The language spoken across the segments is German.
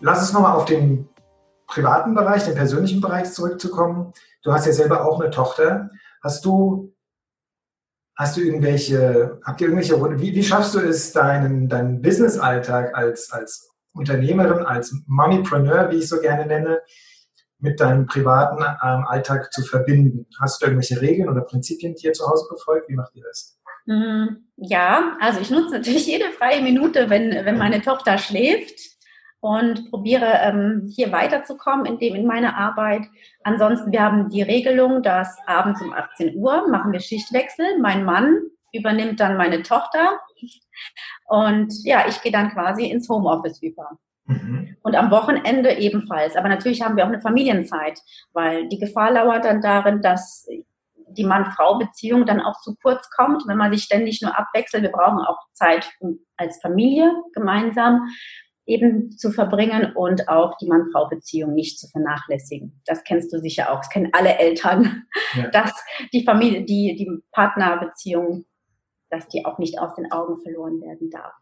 Lass uns nochmal auf den privaten Bereich, den persönlichen Bereich zurückzukommen. Du hast ja selber auch eine Tochter. Hast du, hast du irgendwelche, habt ihr irgendwelche wie, wie schaffst du es, deinen, deinen Business-Alltag als, als Unternehmerin, als Mommypreneur, wie ich so gerne nenne, mit deinem privaten ähm, Alltag zu verbinden? Hast du irgendwelche Regeln oder Prinzipien, die ihr zu Hause befolgt? Wie macht ihr das? Mhm. Ja, also ich nutze natürlich jede freie Minute, wenn, wenn meine Tochter schläft und probiere ähm, hier weiterzukommen in, dem, in meiner Arbeit. Ansonsten, wir haben die Regelung, dass abends um 18 Uhr machen wir Schichtwechsel. Mein Mann übernimmt dann meine Tochter und ja, ich gehe dann quasi ins Homeoffice über. Mhm. Und am Wochenende ebenfalls. Aber natürlich haben wir auch eine Familienzeit, weil die Gefahr lauert dann darin, dass die Mann-Frau-Beziehung dann auch zu kurz kommt, wenn man sich ständig nur abwechselt. Wir brauchen auch Zeit als Familie gemeinsam eben zu verbringen und auch die Mann-Frau-Beziehung nicht zu vernachlässigen. Das kennst du sicher auch. Das kennen alle Eltern, ja. dass die Familie, die, die Partnerbeziehung, dass die auch nicht aus den Augen verloren werden darf.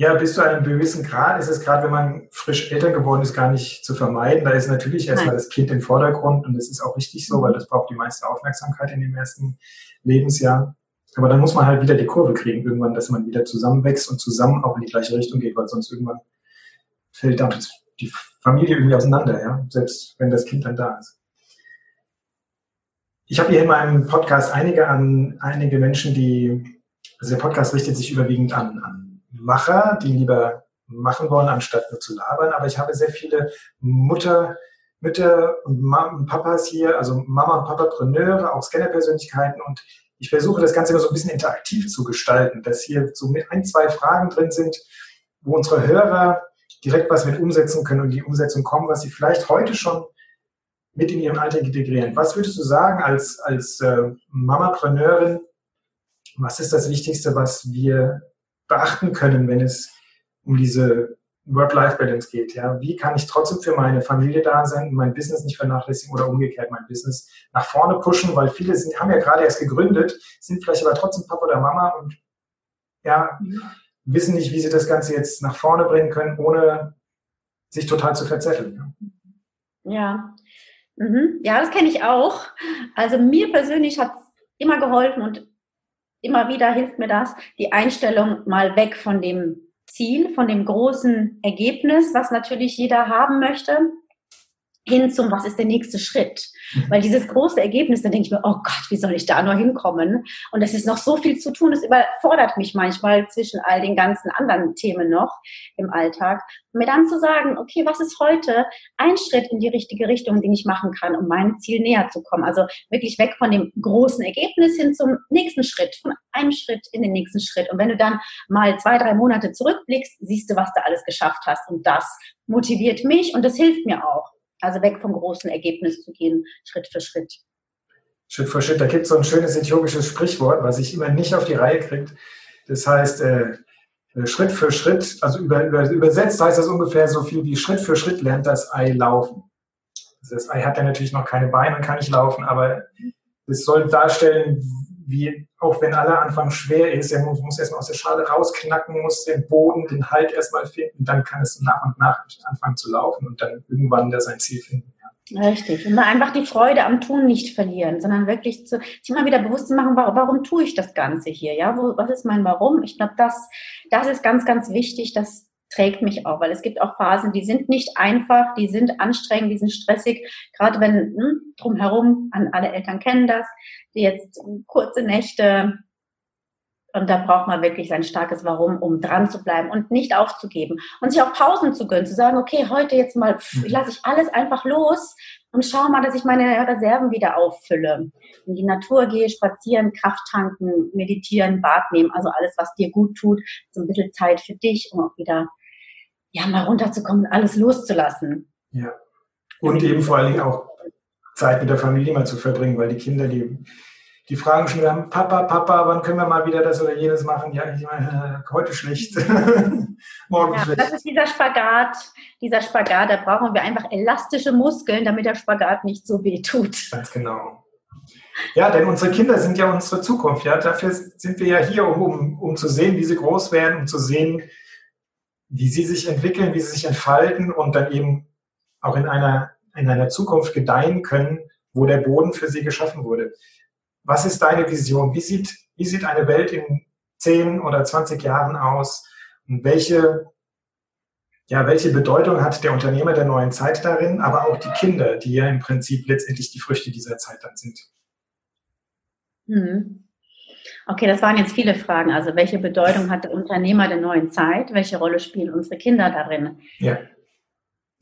Ja, bis zu einem gewissen Grad ist es gerade, wenn man frisch Eltern geworden ist, gar nicht zu vermeiden. Da ist natürlich erstmal das Kind im Vordergrund und das ist auch richtig so, weil das braucht die meiste Aufmerksamkeit in dem ersten Lebensjahr. Aber dann muss man halt wieder die Kurve kriegen, irgendwann, dass man wieder zusammenwächst und zusammen auch in die gleiche Richtung geht, weil sonst irgendwann fällt dann die Familie irgendwie auseinander, ja, selbst wenn das Kind dann da ist. Ich habe hier in meinem Podcast einige an einige Menschen, die, also der Podcast richtet sich überwiegend an, an Macher, die lieber machen wollen, anstatt nur zu labern. Aber ich habe sehr viele Mutter, Mütter und, und Papas hier, also Mama und Papa Preneure, auch Scanner-Persönlichkeiten und ich versuche das Ganze immer so ein bisschen interaktiv zu gestalten, dass hier so ein, zwei Fragen drin sind, wo unsere Hörer direkt was mit umsetzen können und die Umsetzung kommen, was sie vielleicht heute schon mit in ihren Alltag integrieren. Was würdest du sagen als, als äh, Mamapreneurin? Was ist das Wichtigste, was wir beachten können, wenn es um diese Work-Life-Balance geht. Ja? Wie kann ich trotzdem für meine Familie da sein und mein Business nicht vernachlässigen oder umgekehrt mein Business nach vorne pushen, weil viele sind, haben ja gerade erst gegründet, sind vielleicht aber trotzdem Papa oder Mama und ja, wissen nicht, wie sie das Ganze jetzt nach vorne bringen können, ohne sich total zu verzetteln. Ja, ja, mhm. ja das kenne ich auch. Also mir persönlich hat es immer geholfen und immer wieder hilft mir das, die Einstellung mal weg von dem Ziel, von dem großen Ergebnis, was natürlich jeder haben möchte, hin zum, was ist der nächste Schritt? Mhm. Weil dieses große Ergebnis, dann denke ich mir, oh Gott, wie soll ich da nur hinkommen? Und es ist noch so viel zu tun, es überfordert mich manchmal zwischen all den ganzen anderen Themen noch im Alltag. Und mir dann zu sagen, okay, was ist heute ein Schritt in die richtige Richtung, den ich machen kann, um meinem Ziel näher zu kommen? Also wirklich weg von dem großen Ergebnis hin zum nächsten Schritt, von einem Schritt in den nächsten Schritt. Und wenn du dann mal zwei, drei Monate zurückblickst, siehst du, was du alles geschafft hast. Und das motiviert mich und das hilft mir auch. Also weg vom großen Ergebnis zu gehen, Schritt für Schritt. Schritt für Schritt. Da gibt es so ein schönes äthiopisches Sprichwort, was ich immer nicht auf die Reihe kriegt. Das heißt, äh, äh, Schritt für Schritt, also über, über, übersetzt heißt das ungefähr so viel wie Schritt für Schritt lernt das Ei laufen. Das Ei hat ja natürlich noch keine Beine und kann nicht laufen, aber es soll darstellen, wie, auch wenn aller Anfang schwer ist, er muss, muss erstmal aus der Schale rausknacken, muss den Boden, den Halt erstmal finden, dann kann es nach und nach anfangen zu laufen und dann irgendwann da sein Ziel finden. Ja. Richtig. Und einfach die Freude am Tun nicht verlieren, sondern wirklich zu, sich mal wieder bewusst zu machen, warum, warum tue ich das Ganze hier? Ja, Wo, was ist mein Warum? Ich glaube, das, das ist ganz, ganz wichtig, dass trägt mich auch, weil es gibt auch Phasen, die sind nicht einfach, die sind anstrengend, die sind stressig, gerade wenn hm, drumherum, an alle Eltern kennen das, die jetzt kurze Nächte und da braucht man wirklich sein starkes Warum, um dran zu bleiben und nicht aufzugeben und sich auch Pausen zu gönnen, zu sagen, okay, heute jetzt mal mhm. lasse ich alles einfach los und schaue mal, dass ich meine Reserven wieder auffülle. In die Natur gehe, spazieren, Kraft tanken, meditieren, Bad nehmen, also alles, was dir gut tut, so ein bisschen Zeit für dich, um auch wieder ja, mal runterzukommen, alles loszulassen. Ja. Und eben vor allen Dingen auch Zeit mit der Familie mal zu verbringen, weil die Kinder, die, die fragen schon wieder, Papa, Papa, wann können wir mal wieder das oder jenes machen? Ja, ich meine, heute schlecht, morgen ja, schlecht. Das ist dieser Spagat, dieser Spagat, da brauchen wir einfach elastische Muskeln, damit der Spagat nicht so weh tut. Ganz genau. Ja, denn unsere Kinder sind ja unsere Zukunft. Ja, dafür sind wir ja hier, um, um, um zu sehen, wie sie groß werden, um zu sehen, wie sie sich entwickeln, wie sie sich entfalten und dann eben auch in einer, in einer Zukunft gedeihen können, wo der Boden für sie geschaffen wurde. Was ist deine Vision? Wie sieht, wie sieht eine Welt in 10 oder 20 Jahren aus? Und welche, ja, welche Bedeutung hat der Unternehmer der neuen Zeit darin, aber auch die Kinder, die ja im Prinzip letztendlich die Früchte dieser Zeit dann sind? Mhm. Okay, das waren jetzt viele Fragen. Also welche Bedeutung hat der Unternehmer der neuen Zeit? Welche Rolle spielen unsere Kinder darin? Ja.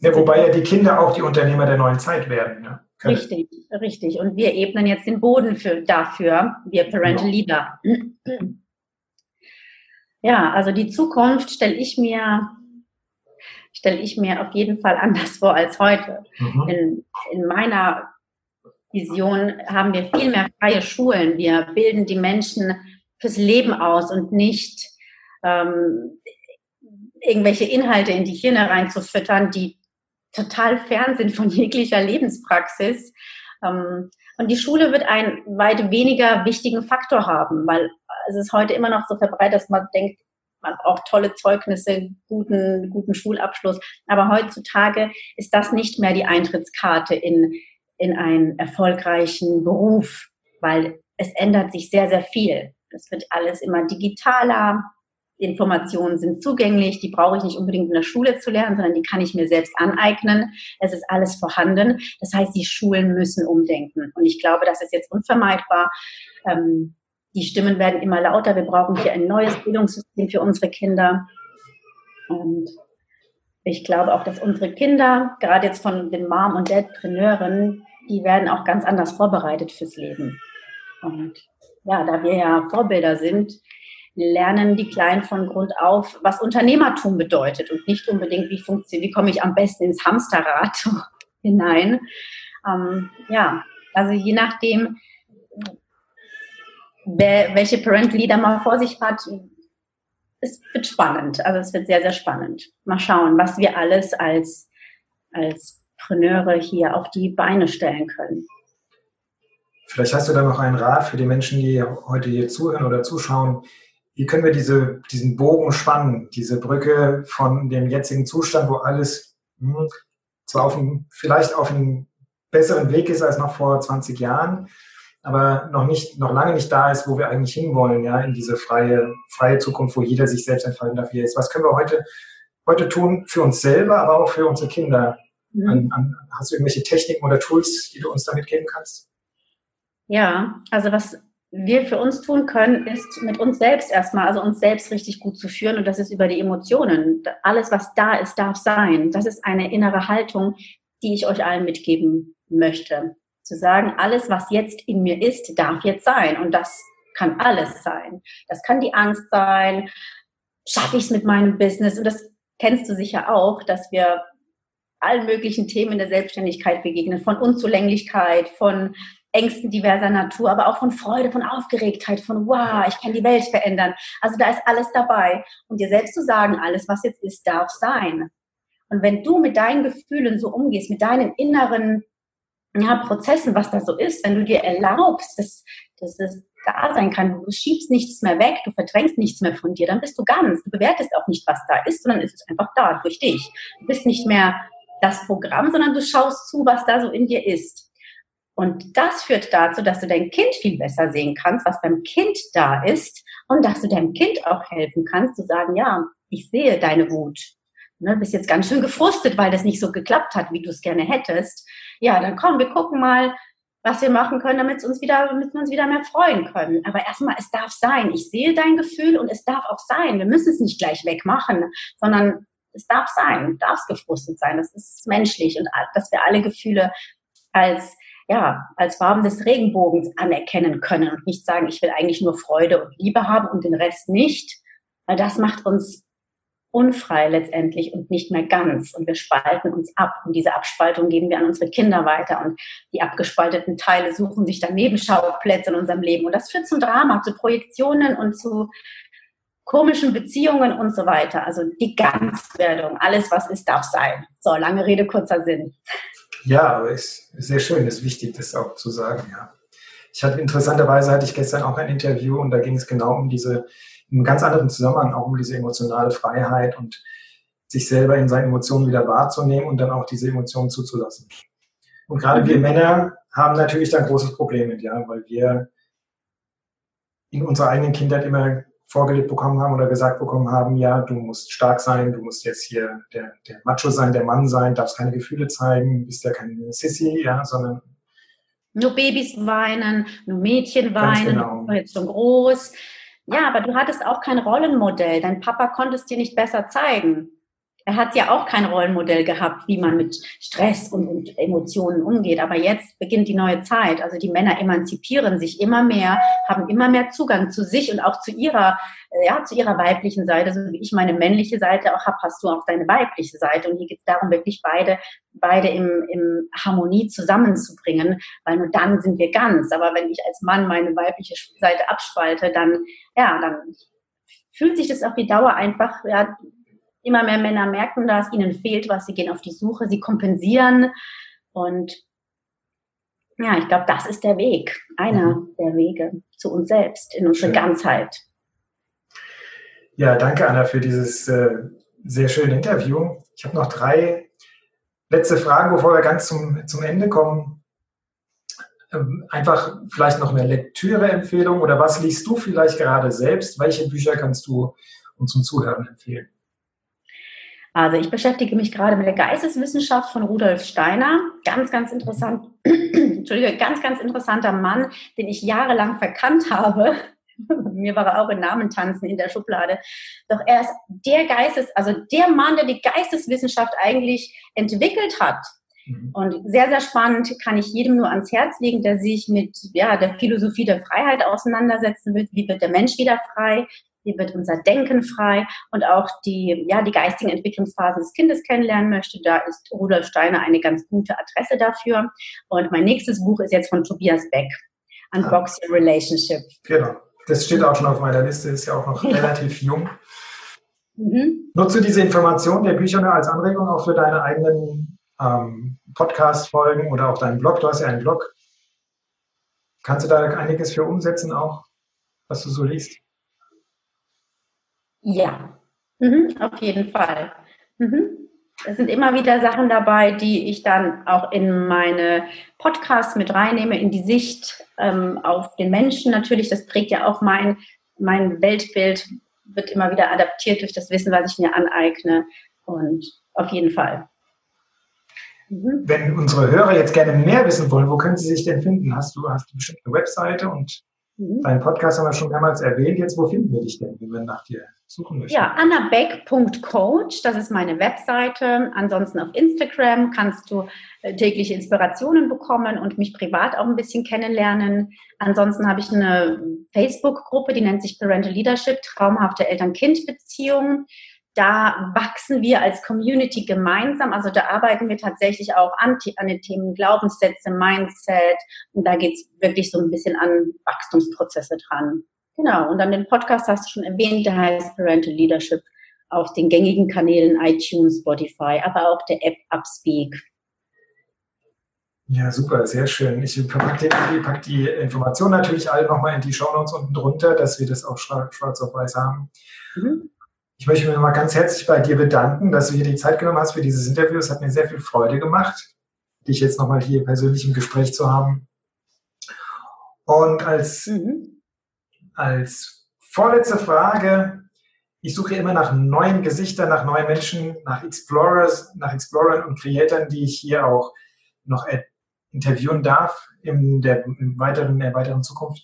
ja wobei ja die Kinder auch die Unternehmer der neuen Zeit werden. Ja. Richtig, richtig. Und wir ebnen jetzt den Boden für, dafür, wir Parental ja. Leader. Ja, also die Zukunft stelle ich mir stelle ich mir auf jeden Fall anders vor als heute. Mhm. In, in meiner Vision haben wir viel mehr freie Schulen. Wir bilden die Menschen fürs Leben aus und nicht ähm, irgendwelche Inhalte in die Hirne reinzufüttern, die total fern sind von jeglicher Lebenspraxis. Ähm, und die Schule wird einen weit weniger wichtigen Faktor haben, weil es ist heute immer noch so verbreitet, dass man denkt, man braucht tolle Zeugnisse, guten, guten Schulabschluss. Aber heutzutage ist das nicht mehr die Eintrittskarte in, in einen erfolgreichen Beruf, weil es ändert sich sehr, sehr viel. Es wird alles immer digitaler. Informationen sind zugänglich, die brauche ich nicht unbedingt in der Schule zu lernen, sondern die kann ich mir selbst aneignen. Es ist alles vorhanden. Das heißt, die Schulen müssen umdenken. Und ich glaube, das ist jetzt unvermeidbar. Ähm, die Stimmen werden immer lauter. Wir brauchen hier ein neues Bildungssystem für unsere Kinder. Und ich glaube auch, dass unsere Kinder, gerade jetzt von den Mom- und Dadpreneuren, die werden auch ganz anders vorbereitet fürs Leben. Und ja, da wir ja Vorbilder sind, lernen die Kleinen von Grund auf, was Unternehmertum bedeutet und nicht unbedingt, wie funktioniert, wie komme ich am besten ins Hamsterrad hinein. Ähm, ja, also je nachdem, welche Parent Leader man vor sich hat, es wird spannend. Also es wird sehr, sehr spannend. Mal schauen, was wir alles als, als Preneure hier auf die Beine stellen können. Vielleicht hast du da noch einen Rat für die Menschen, die heute hier zuhören oder zuschauen. Wie können wir diese, diesen Bogen spannen, diese Brücke von dem jetzigen Zustand, wo alles hm, zwar auf einem, vielleicht auf einem besseren Weg ist als noch vor 20 Jahren, aber noch nicht, noch lange nicht da ist, wo wir eigentlich hinwollen, ja, in diese freie, freie Zukunft, wo jeder sich selbst entfalten darf, wie er ist. Was können wir heute, heute tun für uns selber, aber auch für unsere Kinder? Mhm. An, an, hast du irgendwelche Techniken oder Tools, die du uns damit geben kannst? Ja, also was wir für uns tun können, ist mit uns selbst erstmal, also uns selbst richtig gut zu führen und das ist über die Emotionen. Alles, was da ist, darf sein. Das ist eine innere Haltung, die ich euch allen mitgeben möchte zu sagen, alles, was jetzt in mir ist, darf jetzt sein. Und das kann alles sein. Das kann die Angst sein. Schaffe ich es mit meinem Business? Und das kennst du sicher auch, dass wir allen möglichen Themen der Selbstständigkeit begegnen, von Unzulänglichkeit, von Ängsten diverser Natur, aber auch von Freude, von Aufgeregtheit, von wow, ich kann die Welt verändern. Also da ist alles dabei. Und dir selbst zu sagen, alles, was jetzt ist, darf sein. Und wenn du mit deinen Gefühlen so umgehst, mit deinem inneren ja, Prozessen, was da so ist, wenn du dir erlaubst, dass, dass es da sein kann, du schiebst nichts mehr weg, du verdrängst nichts mehr von dir, dann bist du ganz. Du bewertest auch nicht, was da ist, sondern es ist einfach da durch dich. Du bist nicht mehr das Programm, sondern du schaust zu, was da so in dir ist. Und das führt dazu, dass du dein Kind viel besser sehen kannst, was beim Kind da ist und dass du deinem Kind auch helfen kannst, zu sagen, ja, ich sehe deine Wut. Ne, bist jetzt ganz schön gefrustet, weil das nicht so geklappt hat, wie du es gerne hättest ja, dann komm, wir gucken mal, was wir machen können, damit uns wieder, damit wir uns wieder mehr freuen können. Aber erstmal, es darf sein. Ich sehe dein Gefühl und es darf auch sein. Wir müssen es nicht gleich wegmachen, sondern es darf sein, darf es gefrustet sein. Das ist menschlich und dass wir alle Gefühle als ja, als Farben des Regenbogens anerkennen können und nicht sagen, ich will eigentlich nur Freude und Liebe haben und den Rest nicht, weil das macht uns unfrei letztendlich und nicht mehr ganz. Und wir spalten uns ab. Und diese Abspaltung geben wir an unsere Kinder weiter. Und die abgespalteten Teile suchen sich dann Nebenschauplätze in unserem Leben. Und das führt zum Drama, zu Projektionen und zu komischen Beziehungen und so weiter. Also die Ganzwerdung, alles was ist, darf sein. So, lange Rede, kurzer Sinn. Ja, aber ist sehr schön, ist wichtig, das auch zu sagen, ja. Ich hatte interessanterweise hatte ich gestern auch ein Interview und da ging es genau um diese in einem ganz anderen Zusammenhang auch um diese emotionale Freiheit und sich selber in seinen Emotionen wieder wahrzunehmen und dann auch diese Emotionen zuzulassen. Und gerade mhm. wir Männer haben natürlich da ein großes Problem mit, ja, weil wir in unserer eigenen Kindheit immer vorgelebt bekommen haben oder gesagt bekommen haben, ja, du musst stark sein, du musst jetzt hier der, der Macho sein, der Mann sein, darfst keine Gefühle zeigen, bist ja keine Sissy, ja, sondern nur Babys weinen, nur Mädchen weinen, genau. jetzt schon groß. Ja, aber du hattest auch kein Rollenmodell. Dein Papa konnte es dir nicht besser zeigen. Er hat ja auch kein Rollenmodell gehabt, wie man mit Stress und, und, Emotionen umgeht. Aber jetzt beginnt die neue Zeit. Also die Männer emanzipieren sich immer mehr, haben immer mehr Zugang zu sich und auch zu ihrer, ja, zu ihrer weiblichen Seite. So wie ich meine männliche Seite auch habe, hast du auch deine weibliche Seite. Und hier geht es darum, wirklich beide, beide im, im Harmonie zusammenzubringen, weil nur dann sind wir ganz. Aber wenn ich als Mann meine weibliche Seite abspalte, dann, ja, dann fühlt sich das auf die Dauer einfach, ja, Immer mehr Männer merken das, ihnen fehlt was, sie gehen auf die Suche, sie kompensieren. Und ja, ich glaube, das ist der Weg, einer mhm. der Wege zu uns selbst, in unsere Schön. Ganzheit. Ja, danke Anna für dieses äh, sehr schöne Interview. Ich habe noch drei letzte Fragen, bevor wir ganz zum, zum Ende kommen. Ähm, einfach vielleicht noch eine Lektüreempfehlung oder was liest du vielleicht gerade selbst? Welche Bücher kannst du unseren Zuhörern empfehlen? Also ich beschäftige mich gerade mit der Geisteswissenschaft von Rudolf Steiner. Ganz, ganz interessant, Entschuldige, ganz, ganz interessanter Mann, den ich jahrelang verkannt habe. Mir war er auch in Namen tanzen in der Schublade. Doch er ist der Geistes, also der Mann, der die Geisteswissenschaft eigentlich entwickelt hat. Mhm. Und sehr, sehr spannend kann ich jedem nur ans Herz legen, der sich mit ja, der Philosophie der Freiheit auseinandersetzen will. Wie wird der Mensch wieder frei? Wie wird unser Denken frei und auch die, ja, die geistigen Entwicklungsphasen des Kindes kennenlernen möchte, da ist Rudolf Steiner eine ganz gute Adresse dafür. Und mein nächstes Buch ist jetzt von Tobias Beck, Unbox Your Relationship. Genau, das steht auch schon auf meiner Liste, ist ja auch noch relativ jung. Mhm. Nutze diese Informationen der Bücher als Anregung auch für deine eigenen ähm, Podcast-Folgen oder auch deinen Blog. Du hast ja einen Blog. Kannst du da einiges für umsetzen auch, was du so liest? Ja, mhm, auf jeden Fall. Mhm. Es sind immer wieder Sachen dabei, die ich dann auch in meine Podcasts mit reinnehme, in die Sicht ähm, auf den Menschen natürlich. Das prägt ja auch mein, mein Weltbild, wird immer wieder adaptiert durch das Wissen, was ich mir aneigne. Und auf jeden Fall. Mhm. Wenn unsere Hörer jetzt gerne mehr wissen wollen, wo können sie sich denn finden? Hast du, hast du bestimmt eine Webseite und Mhm. Deinen Podcast haben wir schon mehrmals erwähnt. Jetzt, wo finden wir dich denn, wenn wir nach dir suchen möchten? Ja, annabeck.coach, das ist meine Webseite. Ansonsten auf Instagram kannst du äh, tägliche Inspirationen bekommen und mich privat auch ein bisschen kennenlernen. Ansonsten habe ich eine Facebook-Gruppe, die nennt sich Parental Leadership, traumhafte Eltern-Kind-Beziehung da wachsen wir als Community gemeinsam. Also da arbeiten wir tatsächlich auch an, an den Themen Glaubenssätze, Mindset. Und da geht es wirklich so ein bisschen an Wachstumsprozesse dran. Genau. Und dann den Podcast hast du schon erwähnt, der heißt Parental Leadership auf den gängigen Kanälen iTunes, Spotify, aber auch der App Upspeak. Ja, super, sehr schön. Ich packe die, pack die Informationen natürlich alle nochmal in die Show Notes unten drunter, dass wir das auch schwarz auf weiß haben. Mhm. Ich möchte mich mal ganz herzlich bei dir bedanken, dass du dir die Zeit genommen hast für dieses Interview. Es hat mir sehr viel Freude gemacht, dich jetzt nochmal hier persönlich im Gespräch zu haben. Und als, mhm. als vorletzte Frage, ich suche immer nach neuen Gesichtern, nach neuen Menschen, nach Explorers, nach Explorern und Creatoren, die ich hier auch noch interviewen darf in der, in weiteren, in der weiteren Zukunft.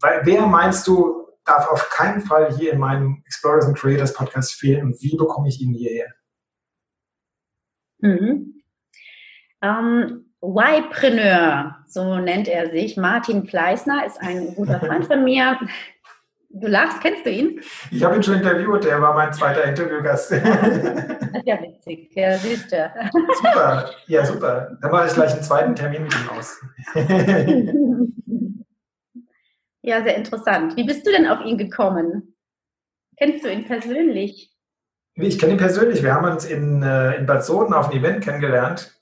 Wer meinst du, darf auf keinen Fall hier in meinem Explorers and Creators Podcast fehlen und wie bekomme ich ihn hierher? Mhm. Ähm, Y-Preneur, so nennt er sich. Martin Fleißner ist ein guter Freund von mir. Du lachst, kennst du ihn? Ich habe ihn schon interviewt, der war mein zweiter Interviewgast. Das ist ja witzig, ja, siehst du. Super, ja, super. Dann mache ich gleich einen zweiten Termin mit ihm aus. Ja, sehr interessant. Wie bist du denn auf ihn gekommen? Kennst du ihn persönlich? Ich kenne ihn persönlich. Wir haben uns in, äh, in Bad Soden auf einem Event kennengelernt.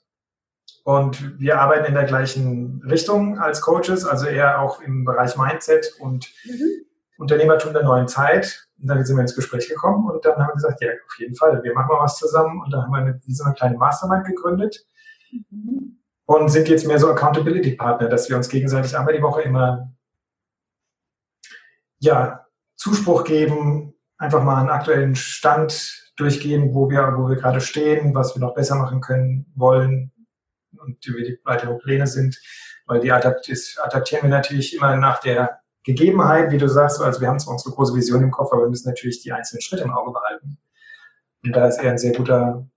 Und wir arbeiten in der gleichen Richtung als Coaches, also eher auch im Bereich Mindset und mhm. Unternehmertum der neuen Zeit. Und dann sind wir ins Gespräch gekommen und dann haben wir gesagt, ja, auf jeden Fall, wir machen mal was zusammen. Und dann haben wir eine, so eine kleine Mastermind gegründet mhm. und sind jetzt mehr so Accountability-Partner, dass wir uns gegenseitig einmal die Woche immer ja, Zuspruch geben, einfach mal einen aktuellen Stand durchgehen, wo wir, wo wir gerade stehen, was wir noch besser machen können, wollen und wie die weiteren Pläne sind, weil die adaptieren wir natürlich immer nach der Gegebenheit, wie du sagst, also wir haben zwar unsere große Vision im Kopf, aber wir müssen natürlich die einzelnen Schritte im Auge behalten. Und da ist er ein sehr guter,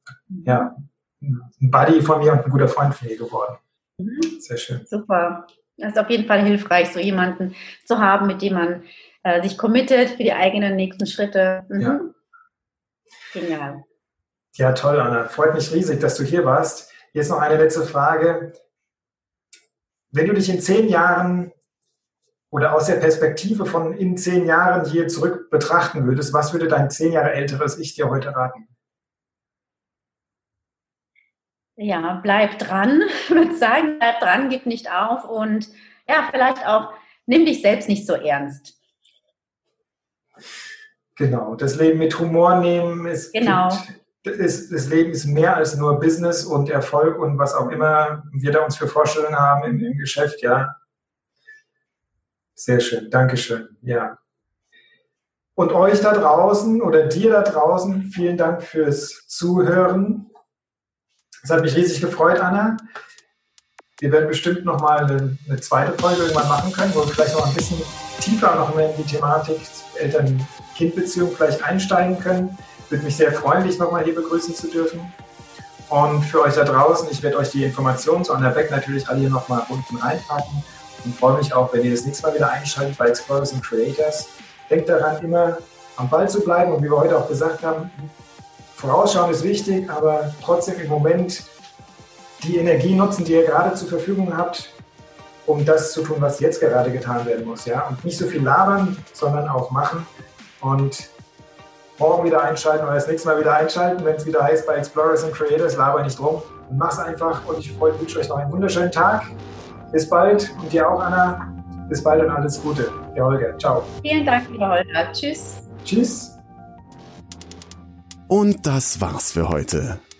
ja, ein Buddy von mir und ein guter Freund von mir geworden. Mhm. Sehr schön. Super. Das ist auf jeden Fall hilfreich, so jemanden zu haben, mit dem man äh, sich committet für die eigenen nächsten Schritte. Mhm. Ja. Genial. Ja, toll, Anna. Freut mich riesig, dass du hier warst. Jetzt noch eine letzte Frage. Wenn du dich in zehn Jahren oder aus der Perspektive von in zehn Jahren hier zurück betrachten würdest, was würde dein zehn Jahre älteres Ich dir heute raten? Ja, bleib dran, ich würde sagen, bleib dran, gib nicht auf und ja, vielleicht auch nimm dich selbst nicht so ernst. Genau, das Leben mit Humor nehmen. Es genau. Gibt, ist, das Leben ist mehr als nur Business und Erfolg und was auch immer wir da uns für Vorstellungen haben im, im Geschäft, ja. Sehr schön, Dankeschön, ja. Und euch da draußen oder dir da draußen, vielen Dank fürs Zuhören. Es hat mich riesig gefreut, Anna. Wir werden bestimmt nochmal eine, eine zweite Folge irgendwann machen können, wo wir vielleicht noch ein bisschen tiefer noch mehr in die Thematik Eltern-Kind-Beziehung vielleicht einsteigen können. Würde mich sehr freuen, dich nochmal hier begrüßen zu dürfen. Und für euch da draußen, ich werde euch die Informationen zu Anna Beck natürlich alle hier nochmal unten reinpacken und freue mich auch, wenn ihr das nächste Mal wieder einschaltet bei Explorers and Creators. Denkt daran, immer am Ball zu bleiben und wie wir heute auch gesagt haben, Vorausschauen ist wichtig, aber trotzdem im Moment die Energie nutzen, die ihr gerade zur Verfügung habt, um das zu tun, was jetzt gerade getan werden muss. Ja? Und nicht so viel labern, sondern auch machen. Und morgen wieder einschalten oder das nächste Mal wieder einschalten, wenn es wieder heißt bei Explorers and Creators, laber nicht drum. Und mach's einfach und ich freue, wünsche euch noch einen wunderschönen Tag. Bis bald und dir auch, Anna. Bis bald und alles Gute. Der Holger. Ciao. Vielen Dank, lieber Holger. Tschüss. Tschüss. Und das war's für heute.